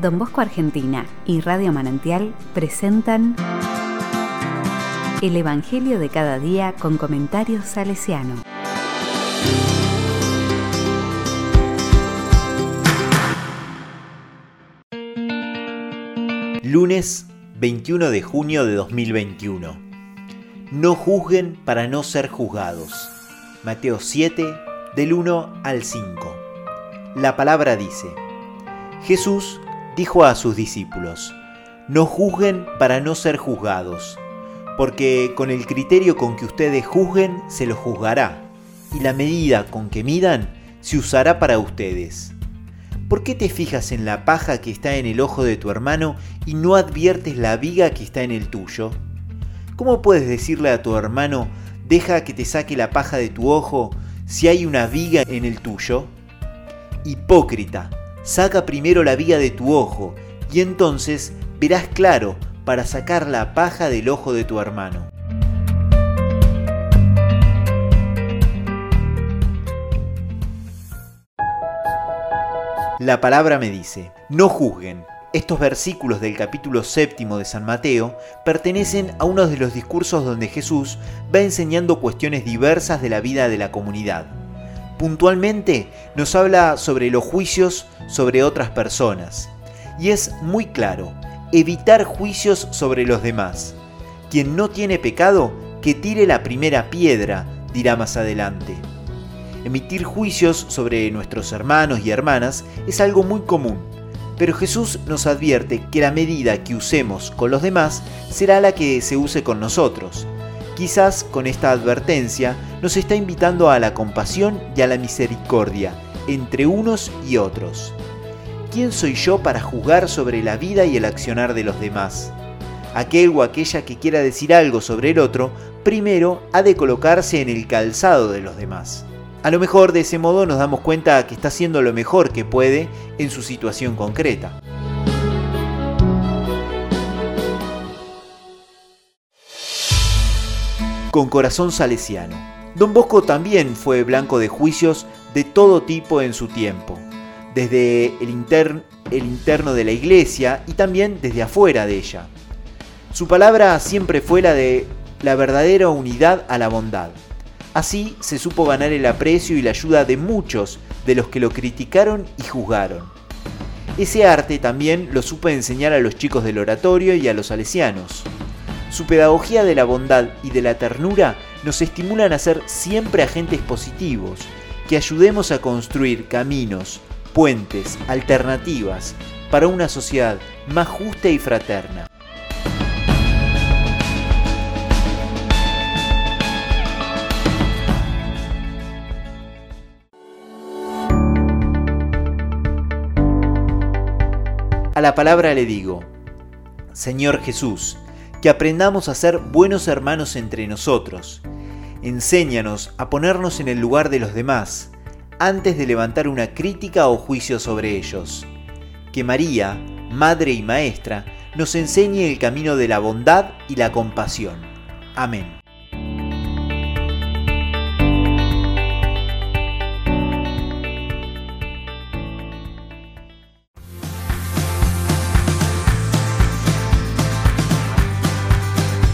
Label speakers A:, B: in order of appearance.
A: Don Bosco Argentina y Radio Manantial presentan El Evangelio de cada día con comentarios salesiano.
B: Lunes 21 de junio de 2021. No juzguen para no ser juzgados. Mateo 7, del 1 al 5. La palabra dice, Jesús dijo a sus discípulos, no juzguen para no ser juzgados, porque con el criterio con que ustedes juzguen se los juzgará, y la medida con que midan se usará para ustedes. ¿Por qué te fijas en la paja que está en el ojo de tu hermano y no adviertes la viga que está en el tuyo? ¿Cómo puedes decirle a tu hermano, deja que te saque la paja de tu ojo si hay una viga en el tuyo? Hipócrita, saca primero la viga de tu ojo y entonces verás claro para sacar la paja del ojo de tu hermano. La palabra me dice, no juzguen. Estos versículos del capítulo séptimo de San Mateo pertenecen a uno de los discursos donde Jesús va enseñando cuestiones diversas de la vida de la comunidad. Puntualmente nos habla sobre los juicios sobre otras personas. Y es muy claro, evitar juicios sobre los demás. Quien no tiene pecado, que tire la primera piedra, dirá más adelante. Emitir juicios sobre nuestros hermanos y hermanas es algo muy común, pero Jesús nos advierte que la medida que usemos con los demás será la que se use con nosotros. Quizás con esta advertencia nos está invitando a la compasión y a la misericordia entre unos y otros. ¿Quién soy yo para juzgar sobre la vida y el accionar de los demás? Aquel o aquella que quiera decir algo sobre el otro, primero ha de colocarse en el calzado de los demás. A lo mejor de ese modo nos damos cuenta que está haciendo lo mejor que puede en su situación concreta. Con corazón salesiano. Don Bosco también fue blanco de juicios de todo tipo en su tiempo, desde el, el interno de la iglesia y también desde afuera de ella. Su palabra siempre fue la de la verdadera unidad a la bondad Así se supo ganar el aprecio y la ayuda de muchos de los que lo criticaron y juzgaron. Ese arte también lo supo enseñar a los chicos del oratorio y a los salesianos. Su pedagogía de la bondad y de la ternura nos estimulan a ser siempre agentes positivos, que ayudemos a construir caminos, puentes, alternativas para una sociedad más justa y fraterna. A la palabra le digo, Señor Jesús, que aprendamos a ser buenos hermanos entre nosotros. Enséñanos a ponernos en el lugar de los demás antes de levantar una crítica o juicio sobre ellos. Que María, Madre y Maestra, nos enseñe el camino de la bondad y la compasión. Amén.